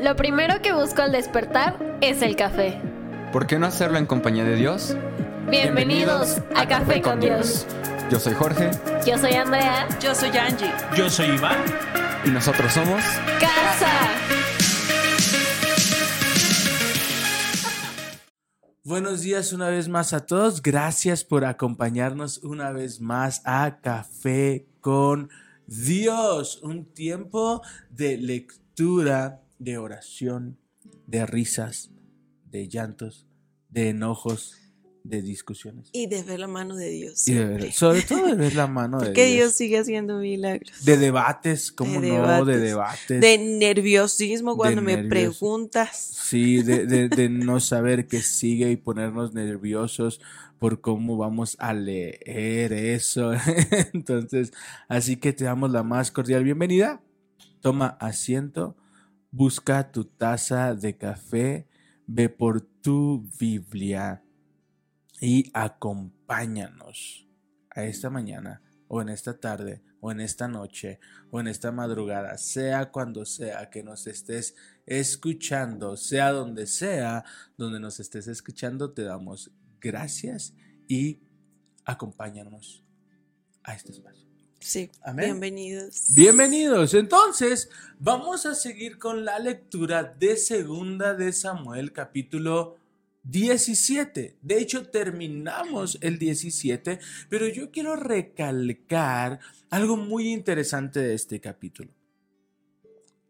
Lo primero que busco al despertar es el café. ¿Por qué no hacerlo en compañía de Dios? Bienvenidos, a, Café con Dios. Yo soy Jorge Yo soy Andrea. Yo soy Angie. Yo soy Iván. y nosotros somos... Casa. Buenos días una vez más a todos. Gracias por acompañarnos una vez más a Café con Dios. Un tiempo de lectura, de oración, de risas, de llantos, de enojos, de discusiones. Y de ver la mano de Dios. Y de ver, sobre todo de ver la mano de Dios. Dios sigue haciendo milagros. De debates, ¿cómo De no? De debates. debates. De nerviosismo cuando me nervios. preguntas. Sí, de, de- de no saber qué sigue y ponernos nerviosos por cómo vamos a leer eso. Entonces, así que te damos la más cordial bienvenida. Toma asiento, busca tu taza de café, ve por tu Biblia y acompáñanos a esta mañana o en esta tarde o en esta noche o en esta madrugada, sea cuando sea que nos estés escuchando, sea donde sea donde nos estés escuchando, te damos gracias y acompáñanos a este espacio. Sí. Amén. Bienvenidos. Bienvenidos. Entonces, vamos a seguir con la lectura de Segunda de Samuel, capítulo 17. De hecho, terminamos el 17, pero yo quiero recalcar algo muy interesante de este capítulo.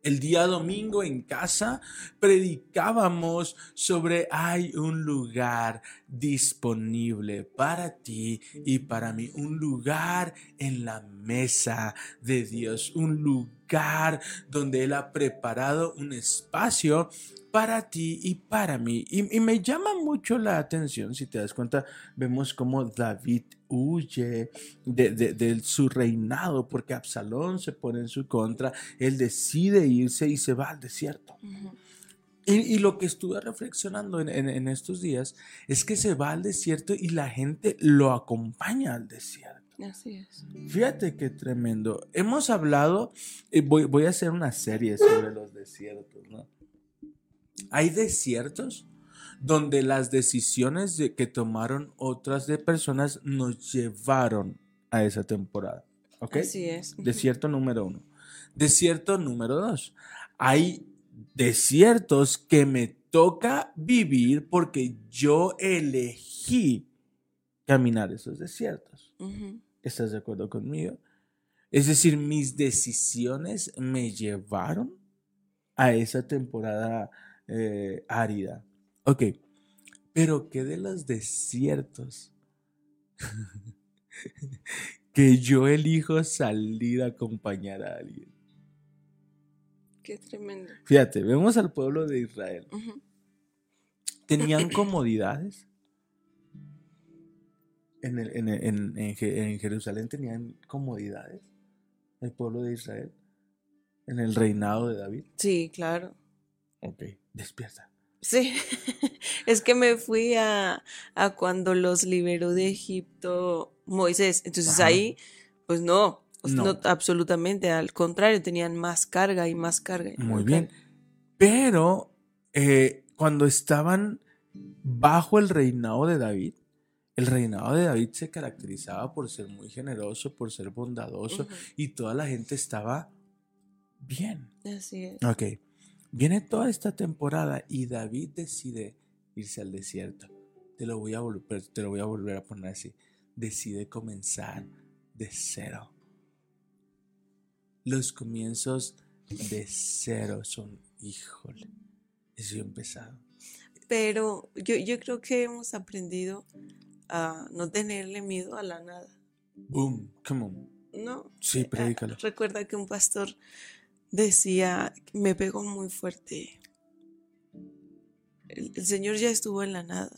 El día domingo en casa predicábamos sobre hay un lugar disponible para ti y para mí, un lugar en la mesa de Dios, un lugar donde Él ha preparado un espacio para ti y para mí. Y, y me llama mucho la atención, si te das cuenta, vemos cómo David huye de, de- de su reinado porque Absalón se pone en su contra, él decide irse y se va al desierto. Ujú. Y, y lo que estuve reflexionando en, en- en estos días es que se va al desierto y la gente lo acompaña al desierto. Así es. Fíjate qué tremendo. Hemos hablado, eh, voy, voy a hacer una serie sobre los desiertos, ¿no? Hay desiertos donde las decisiones de- que tomaron otras de personas nos llevaron a esa temporada. ¿Ok? Así es. Desierto número uno. Desierto número dos. Hay desiertos que me toca vivir porque yo elegí caminar esos desiertos. Ujú. ¿Estás de acuerdo conmigo? Es decir, mis decisiones me llevaron a esa temporada eh, árida. Ok, pero ¿qué de los desiertos? que yo elijo salir a acompañar a alguien. Qué tremendo. Fíjate, vemos al pueblo de Israel. ¿Tenían comodidades? En, el- en, en- en Je- en Jerusalén tenían comodidades el pueblo de Israel en el reinado de David. Sí, claro. Ok, despierta. Sí, es que me fui a, a cuando los liberó de Egipto Moisés. Entonces Ajá. ahí, pues no, sea, No. no, absolutamente, al contrario, tenían más carga y más carga. y Muy bien. carga. Pero eh, cuando estaban bajo el reinado de David, el reinado de David se caracterizaba por ser muy generoso, por ser bondadoso y toda la gente estaba bien. Así es. Ok, viene toda esta temporada y David decide irse al desierto. Te lo voy a volver, te lo voy a volver a poner así. Decide comenzar de cero. Los comienzos de cero son, híjole, es bien pesado. Pero yo, yo creo que hemos aprendido a no tenerle miedo a la nada. Boom, come on. No. Sí, Ah, predícalo. Recuerda que un pastor decía, me pegó muy fuerte. El, el Señor ya estuvo en la nada.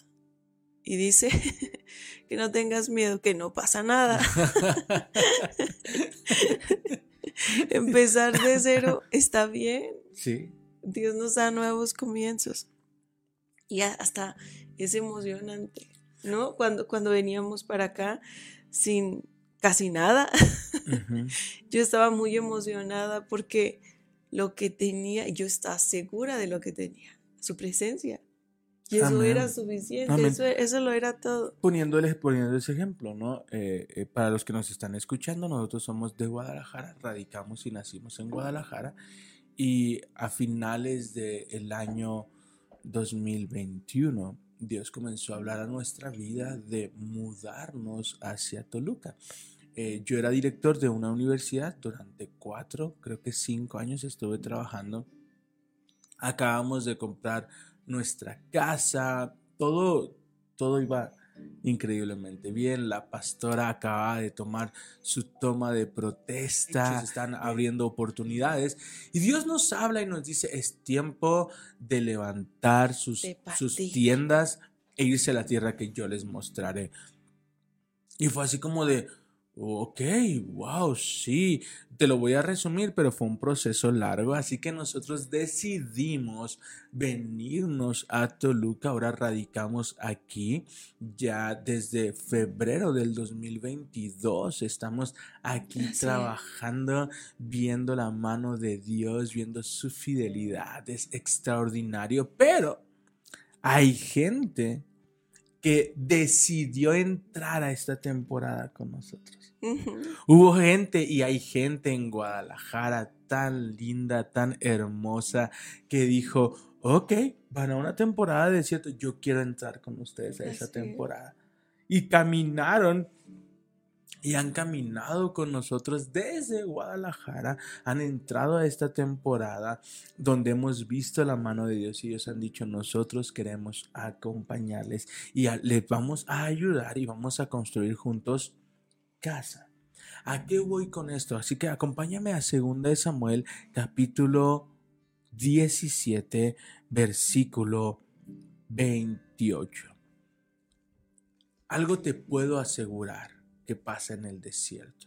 Y dice que no tengas miedo, que no pasa nada. Empezar de cero está bien. Sí, Dios nos da nuevos comienzos. Y hasta es emocionante, ¿no? Cuando, cuando veníamos para acá sin casi nada, yo estaba muy emocionada porque lo que tenía, yo estaba segura de lo que tenía, su presencia. Y eso Amén. era suficiente, Amén. eso, eso lo era todo. Poniéndoles, poniendo ese ejemplo, ¿no? Eh, eh, para los que nos están escuchando, nosotros somos de Guadalajara, radicamos y nacimos en Guadalajara. Y a finales del año 2021, Dios comenzó a hablar a nuestra vida de mudarnos hacia Toluca. Eh, yo era director de una universidad durante cuatro, creo que cinco años estuve trabajando. Acabamos de comprar nuestra casa, todo, todo iba increíblemente bien. La pastora acaba de tomar su toma de protesta, se están abriendo oportunidades y Dios nos habla y nos dice, es tiempo de levantar sus, sus tiendas e irse a la tierra que yo les mostraré. Y fue así como de, ok, wow, sí, te lo voy a resumir, pero fue un proceso largo, así que nosotros decidimos venirnos a Toluca, ahora radicamos aquí, ya desde febrero del 2022 estamos aquí trabajando, viendo la mano de Dios, viendo su fidelidad, es extraordinario, pero hay gente que decidió entrar a esta temporada con nosotros. Hubo gente y hay gente en Guadalajara tan linda, tan hermosa, que dijo, ok, van a una temporada de desierto, yo quiero entrar con ustedes a esa Así es. temporada. Y caminaron y han caminado con nosotros desde Guadalajara, han entrado a esta temporada donde hemos visto la mano de Dios y ellos han dicho, nosotros queremos acompañarles y les vamos a ayudar y vamos a construir juntos casa. ¿A qué voy con esto? Así que acompáñame a 2 de Samuel capítulo 17 versículo 28. Algo te puedo asegurar que pasa en el desierto.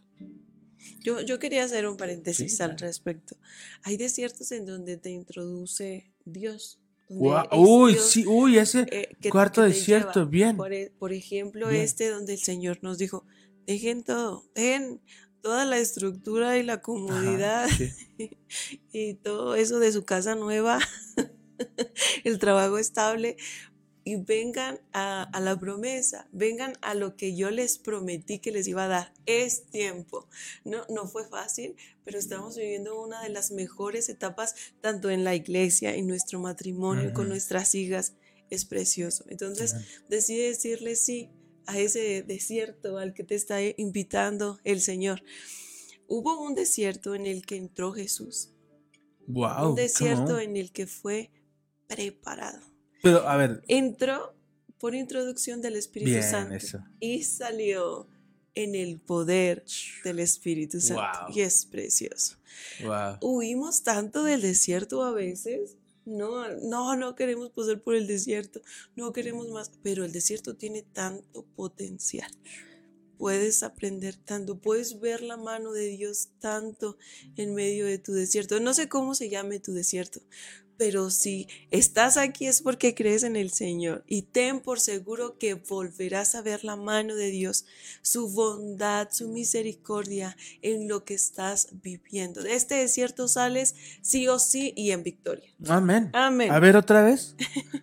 Yo, yo quería hacer un paréntesis Sí, al respecto. Hay desiertos en donde te introduce Dios. es Uy, Dios, sí, uy, ese eh, que- cuarto que desierto, lleva. bien. Por, e- por ejemplo, Bien. este donde el Señor nos dijo, dejen todo, dejen toda la estructura y la Ajá, comodidad sí. y todo eso de su casa nueva, el trabajo estable, y vengan a, a la promesa, vengan a lo que yo les prometí que les iba a dar. Es tiempo. No, no fue fácil, pero estamos viviendo una de las mejores etapas, tanto en la iglesia, en nuestro matrimonio, con nuestras hijas. Es precioso. Entonces, Ajá. decide decirle sí a ese desierto al que te está invitando el Señor. Hubo un desierto en el que entró Jesús, Wow, un desierto en el que fue preparado. Pero, a ver, Entró por introducción del Espíritu bien Santo eso. y salió en el poder del Espíritu Santo. Wow. Y es precioso. Wow. Huimos tanto del desierto a veces. No, no, no queremos pasar por el desierto, no queremos más, pero el desierto tiene tanto potencial. Puedes aprender tanto, puedes ver la mano de Dios tanto en medio de tu desierto. No sé cómo se llame tu desierto, pero si estás aquí es porque crees en el Señor y ten por seguro que volverás a ver la mano de Dios, su bondad, su misericordia en lo que estás viviendo. De este desierto sales sí o sí y en victoria. Amén. Amén. A ver otra vez.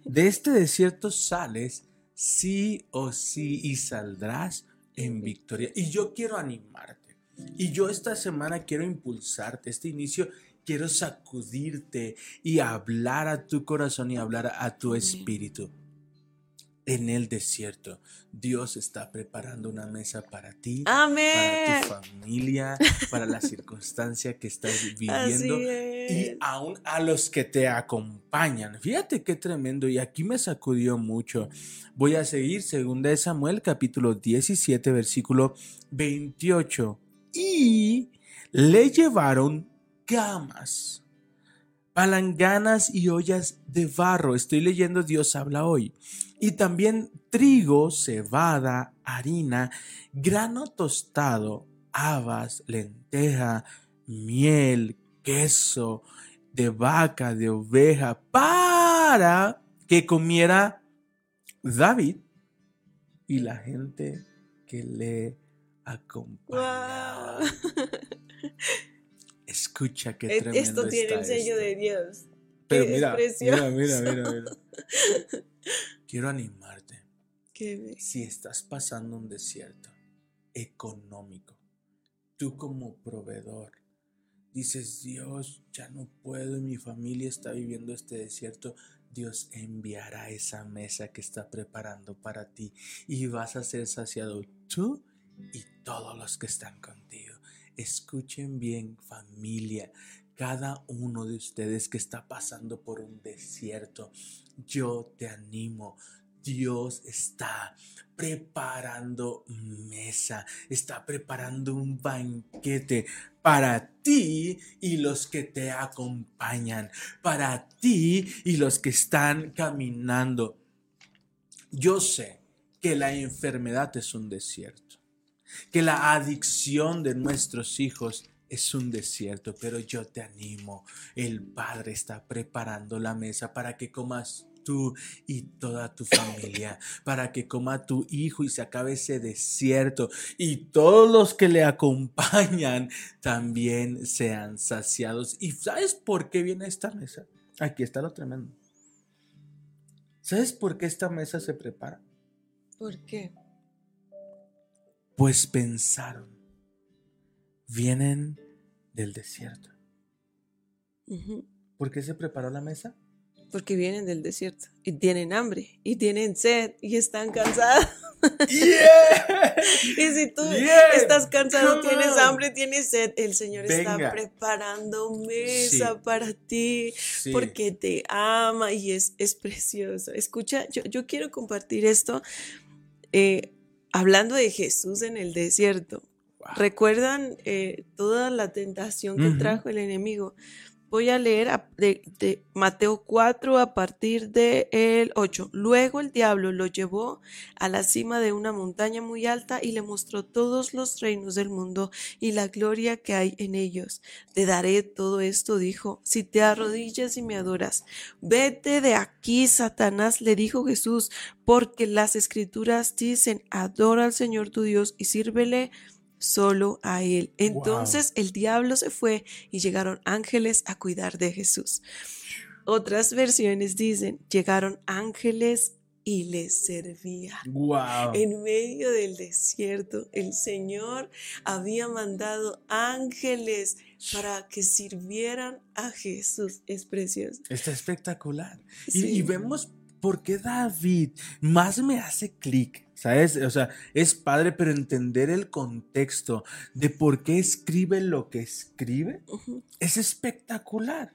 De este desierto sales sí o sí y saldrás en victoria. Y yo quiero animarte. Y yo esta semana quiero impulsarte. Este inicio quiero sacudirte y hablar a tu corazón y hablar a tu espíritu. En el desierto, Dios está preparando una mesa para ti, Amén. para tu familia, para la circunstancia que estás viviendo y aún a los que te acompañan. Fíjate qué tremendo y aquí me sacudió mucho. Voy a seguir segunda de Samuel capítulo 17 versículo 28 y le llevaron camas, palanganas y ollas de barro. Estoy leyendo Dios habla hoy. Y también trigo, cebada, harina, grano tostado, habas, lenteja, miel, queso de vaca, de oveja, para que comiera David y la gente que le acompañaba. Wow. Escucha qué Eh, tremendo Esto tiene el sello esto. de Dios. Pero mira, precioso. mira, mira, mira, mira. Quiero animarte. Qué. Si estás pasando un desierto económico, tú como proveedor dices, Dios, ya no puedo y mi familia está viviendo este desierto, Dios enviará esa mesa que está preparando para ti y vas a ser saciado tú y todos los que están contigo. Escuchen bien familia, cada uno de ustedes que está pasando por un desierto, yo te animo. Dios está preparando mesa, está preparando un banquete para ti y los que te acompañan, para ti y los que están caminando. Yo sé que la enfermedad es un desierto, que la adicción de nuestros hijos es un desierto, pero yo te animo. El Padre está preparando la mesa para que comas tú y toda tu familia, para que coma tu hijo y se acabe ese desierto y todos los que le acompañan también sean saciados. ¿Y sabes por qué viene esta mesa? Aquí está lo tremendo. ¿Sabes por qué esta mesa se prepara? ¿Por qué? Pues pensaron, vienen del desierto. Ujú. ¿Por qué se preparó la mesa? Porque vienen del desierto y tienen hambre y tienen sed y están cansados. ¡Yeah! Y si tú Yeah, estás cansado, come tienes on. hambre, tienes sed, el Señor está preparando mesa Sí. para ti Sí. porque te ama y es, es precioso. Escucha, yo, yo quiero compartir esto eh, hablando de Jesús en el desierto. Wow. ¿Recuerdan eh, toda la tentación que trajo el enemigo? Voy a leer de, de Mateo 4 a partir del 8. Luego el diablo lo llevó a la cima de una montaña muy alta y le mostró todos los reinos del mundo y la gloria que hay en ellos. Te daré todo esto, dijo, si te arrodillas y me adoras. Vete de aquí, Satanás, le dijo Jesús, porque las escrituras dicen, adora al Señor tu Dios y sírvele solo a Él. Entonces el diablo se fue y llegaron ángeles a cuidar de Jesús. Otras versiones dicen, llegaron ángeles y les servía. Wow. En medio del desierto, el Señor había mandado ángeles para que sirvieran a Jesús. Es precioso. Está espectacular. Y, Sí. y vemos por qué David más me hace clic, ¿sabes? O sea, es padre, pero entender el contexto de por qué escribe lo que escribe es espectacular,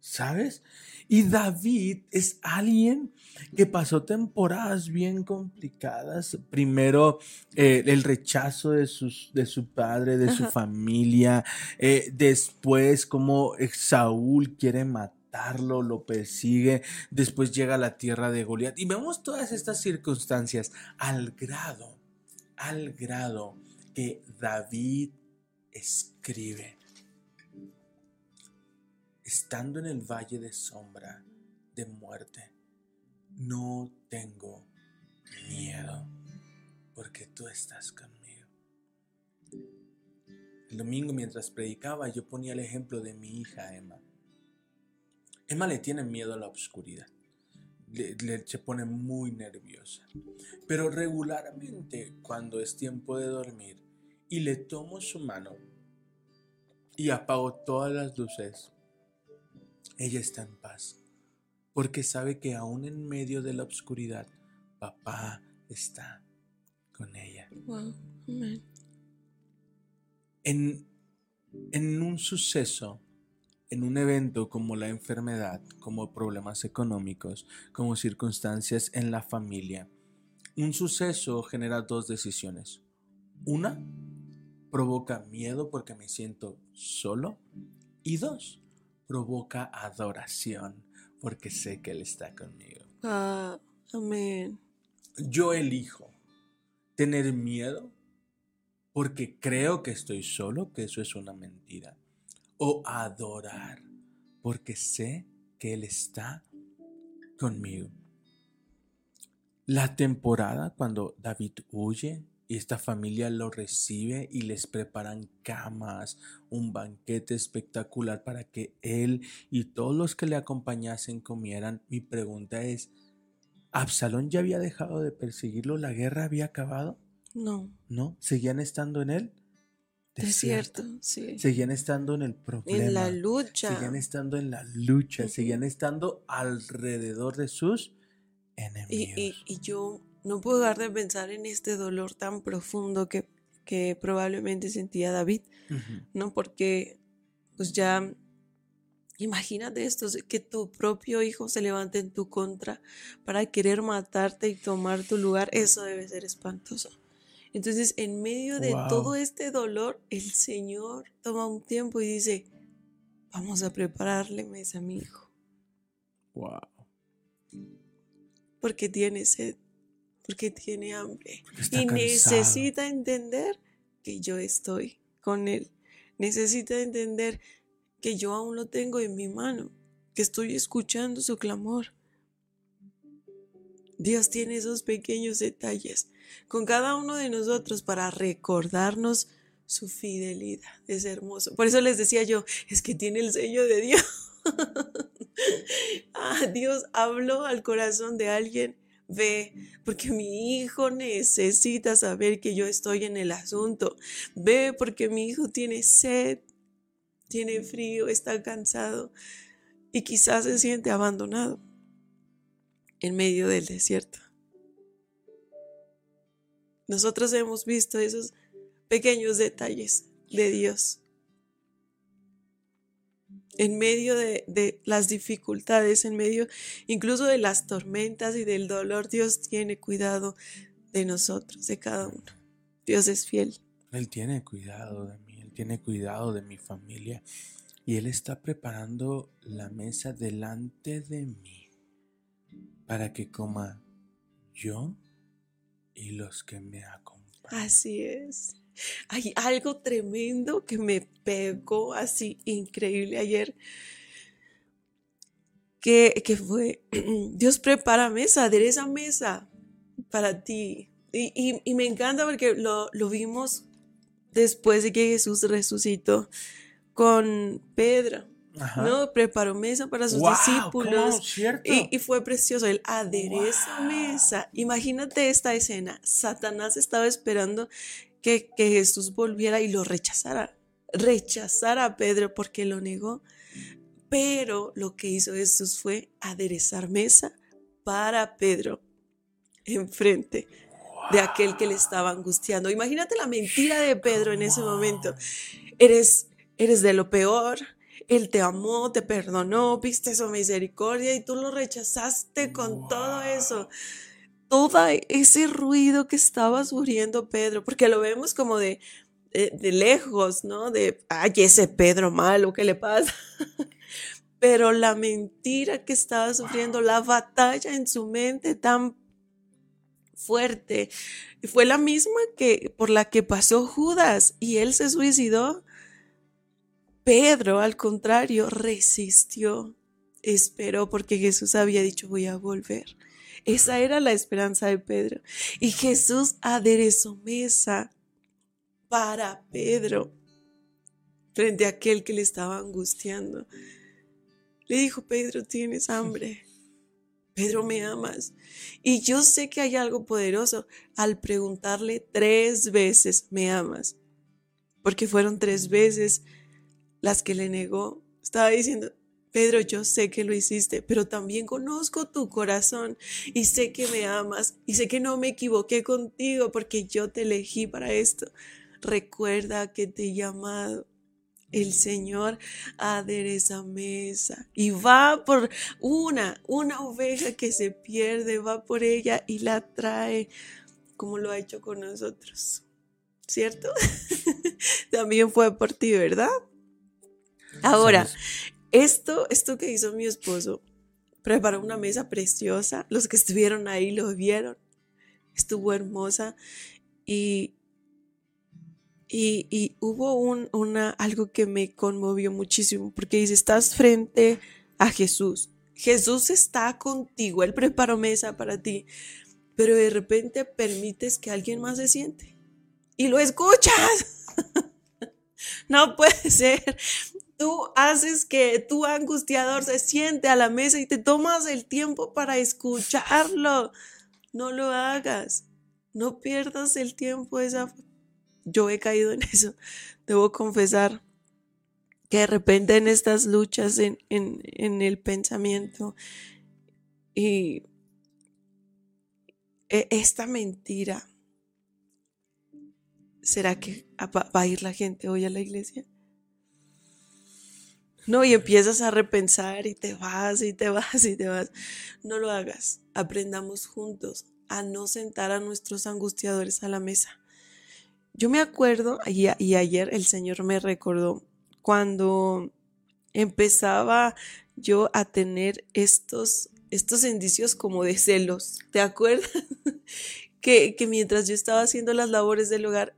¿sabes? Y David es alguien que pasó temporadas bien complicadas. Primero, eh, el rechazo de, sus, de su padre, de su familia. Eh, después, como Saúl quiere matarlo, lo persigue. Después llega a la tierra de Goliat. Y vemos todas estas circunstancias al grado, al grado que David escribe estando en el valle de sombra de muerte, no tengo miedo, porque tú estás conmigo. El domingo mientras predicaba yo ponía el ejemplo de mi hija Emma. Emma le tiene miedo a la oscuridad. Le, le- se pone muy nerviosa. Pero regularmente cuando es tiempo de dormir y le tomo su mano y apago todas las luces, ella está en paz, porque sabe que aún en medio de la oscuridad, papá está con ella. Wow. Amén. En, en un suceso, en un evento como la enfermedad, como problemas económicos, como circunstancias en la familia, un suceso genera dos decisiones. Una, provoca miedo porque me siento solo. Y dos, provoca adoración porque sé que Él está conmigo. Ah, amén. Yo elijo tener miedo porque creo que estoy solo, que eso es una mentira. O adorar porque sé que Él está conmigo. La temporada cuando David huye Y esta familia lo recibe y les preparan camas, un banquete espectacular para que él y todos los que le acompañasen comieran. Mi pregunta es, ¿Absalón ya había dejado de perseguirlo? ¿La guerra había acabado? No, ¿No? ¿Seguían estando en él? Desierto, sí. Seguían estando en el problema. En la lucha. Seguían estando en la lucha. Seguían estando alrededor de sus Y, enemigos. y- y yo no puedo dejar de pensar en este dolor tan profundo que, que probablemente sentía David. ¿no? Porque, pues ya, imagínate esto, que tu propio hijo se levante en tu contra para querer matarte y tomar tu lugar, eso debe ser espantoso. Entonces, en medio de Wow. todo este dolor, el Señor toma un tiempo y dice, vamos a prepararle mesa a mi hijo, Wow. porque tiene sed, porque tiene hambre. Y cansado. necesita entender que yo estoy con él. Necesita entender que yo aún lo tengo en mi mano, que estoy escuchando su clamor. Dios tiene esos pequeños detalles con cada uno de nosotros para recordarnos su fidelidad. Es hermoso. Por eso les decía yo, es que tiene el sello de Dios. ah, Dios habló al corazón de alguien. Ve, porque mi hijo necesita saber que yo estoy en el asunto. Ve, porque mi hijo tiene sed, tiene frío, está cansado y quizás se siente abandonado en medio del desierto. Nosotros hemos visto esos pequeños detalles de Dios. En medio de, las dificultades, en medio incluso de las tormentas y del dolor, Dios tiene cuidado de nosotros, de cada uno. Dios es fiel. Él tiene cuidado de mí, Él tiene cuidado de mi familia y Él está preparando la mesa delante de mí para que coma yo y los que me acompañan. Así es. Hay algo tremendo que me pegó así increíble ayer. Que, que fue, Dios prepara mesa, adereza mesa para ti. Y, y, me encanta porque lo, lo, vimos después de que Jesús resucitó con Pedro. Ajá. ¿no? Preparó mesa para sus wow, discípulos. Y, y, fue precioso. Él adereza wow. mesa. Imagínate esta escena. Satanás estaba esperando que, que, Jesús volviera y lo rechazara. Rechazara a Pedro porque lo negó. Pero lo que hizo Jesús fue aderezar mesa para Pedro enfrente wow. de aquel que le estaba angustiando. Imagínate la mentira de Pedro en ese momento. Eres, eres de lo peor. Él te amó, te perdonó, viste su misericordia y tú lo rechazaste con wow. todo eso. Todo ese ruido que estaba sufriendo Pedro, porque lo vemos como de, de, de lejos, ¿no? De, ay, ese Pedro malo, ¿qué le pasa? Pero la mentira que estaba sufriendo, wow. la batalla en su mente tan fuerte, fue la misma que por la que pasó Judas y él se suicidó. Pedro, al contrario, resistió, esperó porque Jesús había dicho voy a volver. Esa era la esperanza de Pedro. Y Jesús aderezó mesa para Pedro frente a aquel que le estaba angustiando. Le dijo, Pedro, tienes hambre. Pedro, me amas. Y yo sé que hay algo poderoso al preguntarle tres veces, ¿me amas? Porque fueron tres veces las que le negó. Estaba diciendo, Pedro, yo sé que lo hiciste, pero también conozco tu corazón y sé que me amas y sé que no me equivoqué contigo porque yo te elegí para esto. Recuerda que te he llamado. El Señor adereza mesa y va por una, una oveja que se pierde, va por ella y la trae como lo ha hecho con nosotros. ¿Cierto? También fue por ti, ¿verdad? Ahora, esto, esto que hizo mi esposo, preparó una mesa preciosa. Los que estuvieron ahí lo vieron. Estuvo hermosa. Y, y, y hubo un, una, algo que me conmovió muchísimo, porque dice, estás frente a Jesús. Jesús está contigo, Él preparó mesa para ti, pero de repente permites que alguien más se siente. y lo escuchas. no puede ser. Tú haces que tu angustiador se siente a la mesa y te tomas el tiempo para escucharlo. No lo hagas. No pierdas el tiempo. Esa... Yo he caído en eso. Debo confesar que de repente en estas luchas en, en, en el pensamiento y e, esta mentira, ¿será que va a ir la gente hoy a la iglesia? No, y empiezas a repensar y te vas y te vas y te vas. No lo hagas. Aprendamos juntos a no sentar a nuestros angustiadores a la mesa. Yo me acuerdo, y, y ayer el Señor me recordó, cuando empezaba yo a tener estos, estos indicios como de celos. ¿Te acuerdas? que, que mientras yo estaba haciendo las labores del hogar,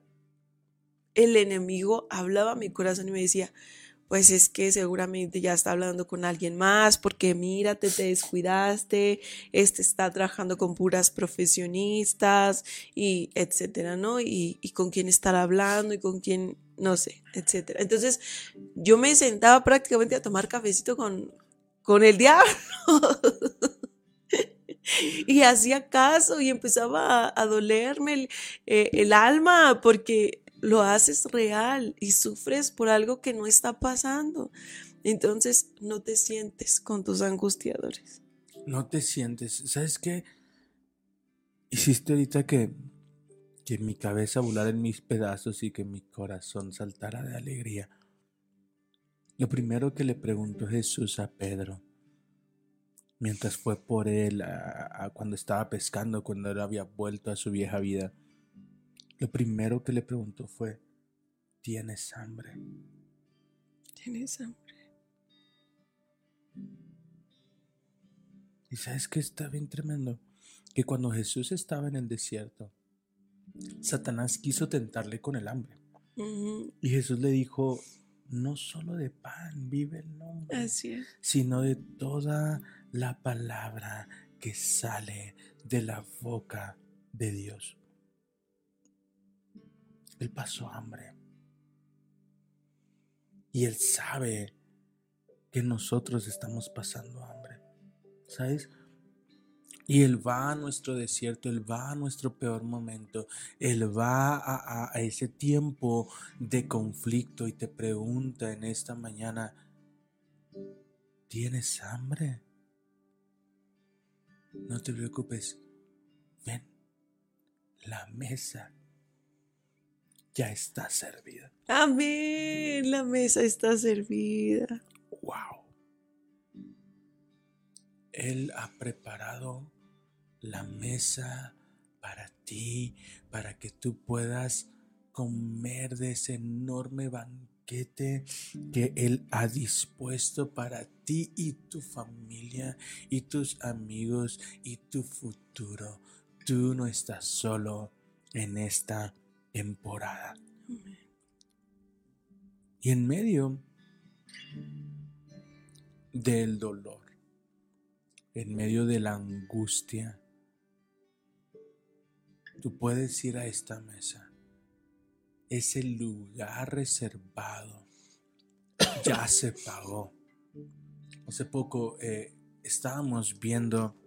el enemigo hablaba a mi corazón y me decía, pues es que seguramente ya está hablando con alguien más, porque mírate, te descuidaste, este está trabajando con puras profesionistas y etcétera, ¿no? Y, y con quién estar hablando y con quién, no sé, etcétera. Entonces yo me sentaba prácticamente a tomar cafecito con, con el diablo. y hacía caso y empezaba a, dolerme el, eh, el alma porque lo haces real y sufres por algo que no está pasando. Entonces no te sientes con tus angustiadores. No te sientes. ¿Sabes qué? Hiciste ahorita que, que mi cabeza volara en mis pedazos y que mi corazón saltara de alegría. Lo primero que le preguntó Jesús a Pedro, mientras fue por él a, cuando estaba pescando, cuando él había vuelto a su vieja vida, lo primero que le preguntó fue, ¿tienes hambre? ¿Tienes hambre? Y sabes que está bien tremendo, que cuando Jesús estaba en el desierto, Satanás quiso tentarle con el hambre. Y Jesús le dijo, no solo de pan vive el hombre, Así es. sino de toda la palabra que sale de la boca de Dios. Él pasó hambre. Y Él sabe que nosotros estamos pasando hambre. ¿Sabes? Y Él va a nuestro desierto, Él va a nuestro peor momento, Él va a, a- ese tiempo de conflicto y te pregunta en esta mañana, ¿tienes hambre? No te preocupes, ven, la mesa ya está servida. Amén. La mesa está servida. ¡Wow! Él ha preparado la mesa para ti, para que tú puedas comer de ese enorme banquete que Él ha dispuesto para ti y tu familia y tus amigos y tu futuro. Tú no estás solo en esta temporada. Y en medio del dolor, en medio de la angustia, tú puedes ir a esta mesa. Ese lugar reservado ya se pagó. Hace poco eh, estábamos viendo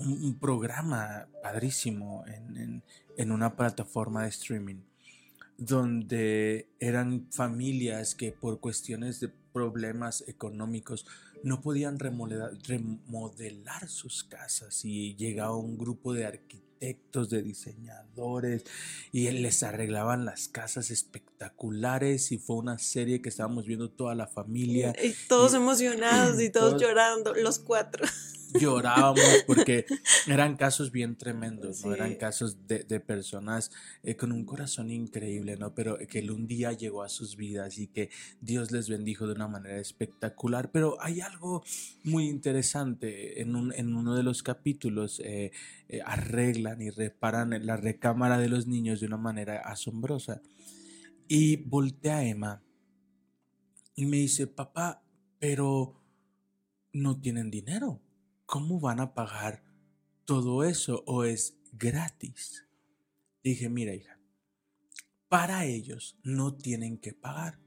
un, un programa padrísimo en, en- en una plataforma de streaming donde eran familias que por cuestiones de problemas económicos no podían remodelar, remodelar sus casas y llegaba un grupo de arquitectos, de diseñadores y les arreglaban las casas espectaculares y fue una serie que estábamos viendo toda la familia Y todos Y- emocionados y todos todos- llorando, los cuatro. Llorábamos porque eran casos bien tremendos, ¿no? Sí. Eran casos de, de personas eh, con un corazón increíble, ¿no? Pero que el un día llegó a sus vidas y que Dios les bendijo de una manera espectacular. Pero hay algo muy interesante en, un- en uno de los capítulos, eh, eh, arreglan y reparan la recámara de los niños de una manera asombrosa. Y voltea a Emma y me dice, papá, pero no tienen dinero. ¿Cómo van a pagar todo eso? ¿O es gratis? Dije, mira, hija, para ellos no tienen que pagar.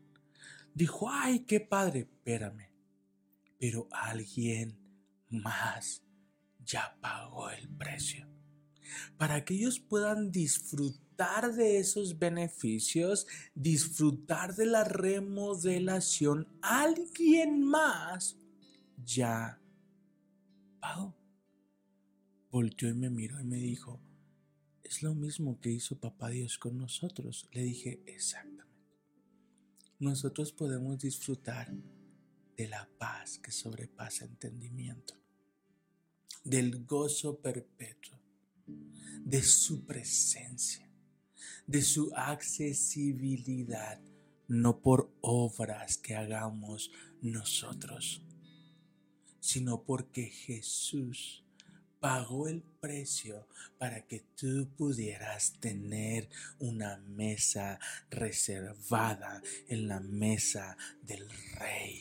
Dijo, ay, qué padre, espérame. Pero alguien más ya pagó el precio. Para que ellos puedan disfrutar de esos beneficios, disfrutar de la remodelación, alguien más ya pagó. Volteó y me miró y me dijo, es lo mismo que hizo Papá Dios con nosotros. Le dije, exactamente. Nosotros podemos disfrutar de la paz que sobrepasa entendimiento, del gozo perpetuo, de su presencia, de su accesibilidad, no por obras que hagamos nosotros, sino porque Jesús pagó el precio para que tú pudieras tener una mesa reservada en la mesa del rey.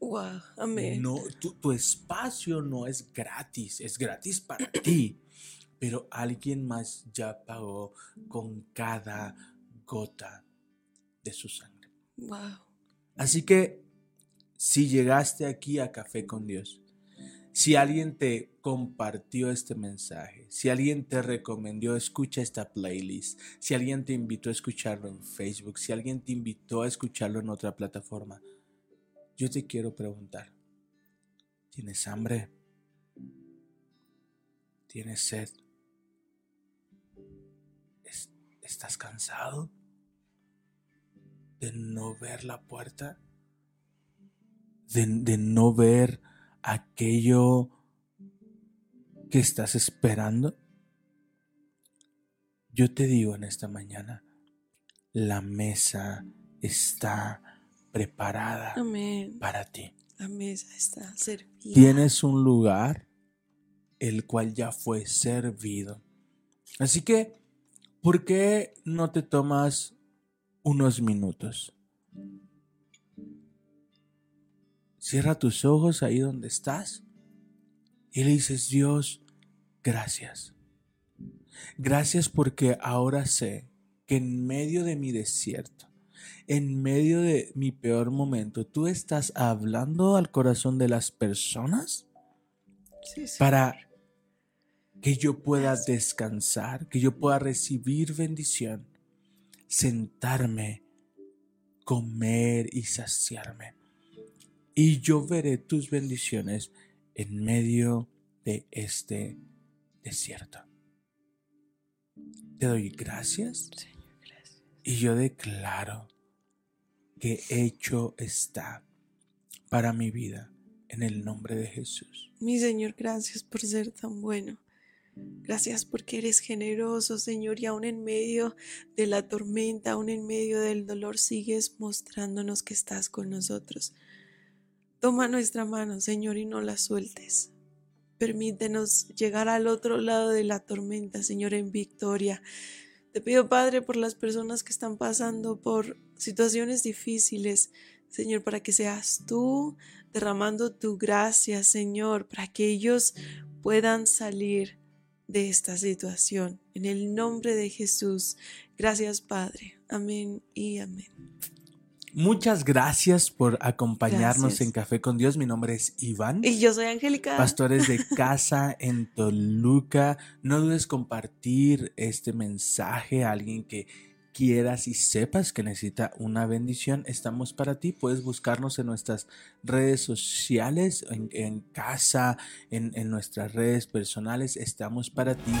Wow, amén. No, tu, tu espacio no es gratis, es gratis para ti, pero alguien más ya pagó con cada gota de su sangre. Wow. Así que si llegaste aquí a Café con Dios, si alguien te compartió este mensaje, si alguien te recomendó, escucha esta playlist, si alguien te invitó a escucharlo en Facebook, si alguien te invitó a escucharlo en otra plataforma, yo te quiero preguntar, ¿tienes hambre? ¿Tienes sed? ¿Es- ¿Estás cansado de no ver la puerta? ¿De, de no ver aquello que estás esperando? Yo te digo en esta mañana, la mesa está preparada Amén. para ti. La mesa está servida. Tienes un lugar el cual ya fue servido. Así que, ¿por qué no te tomas unos minutos? Cierra tus ojos ahí donde estás y le dices, Dios, gracias. Gracias porque ahora sé que en medio de mi desierto, en medio de mi peor momento, tú estás hablando al corazón de las personas Sí, para que yo pueda descansar, que yo pueda recibir bendición, sentarme, comer y saciarme. Y yo veré tus bendiciones en medio de este desierto. Te doy gracias Señor, gracias. y yo declaro que hecho está para mi vida en el nombre de Jesús. Mi Señor, gracias por ser tan bueno. Gracias porque eres generoso, Señor, y aún en medio de la tormenta, aún en medio del dolor, sigues mostrándonos que estás con nosotros. Toma nuestra mano, Señor, y no la sueltes. Permítenos llegar al otro lado de la tormenta, Señor, en victoria. Te pido, Padre, por las personas que están pasando por situaciones difíciles, Señor, para que seas tú derramando tu gracia, Señor, para que ellos puedan salir de esta situación. En el nombre de Jesús. Gracias, Padre. Amén y amén. Muchas gracias por acompañarnos Gracias. en Café con Dios. Mi nombre es Iván, Y yo soy Angélica. pastores de casa en Toluca. No dudes compartir este mensaje a alguien que quieras y sepas que necesita una bendición. Estamos para ti. Puedes buscarnos en nuestras redes sociales, en, en casa, en, en nuestras redes personales. Estamos para ti.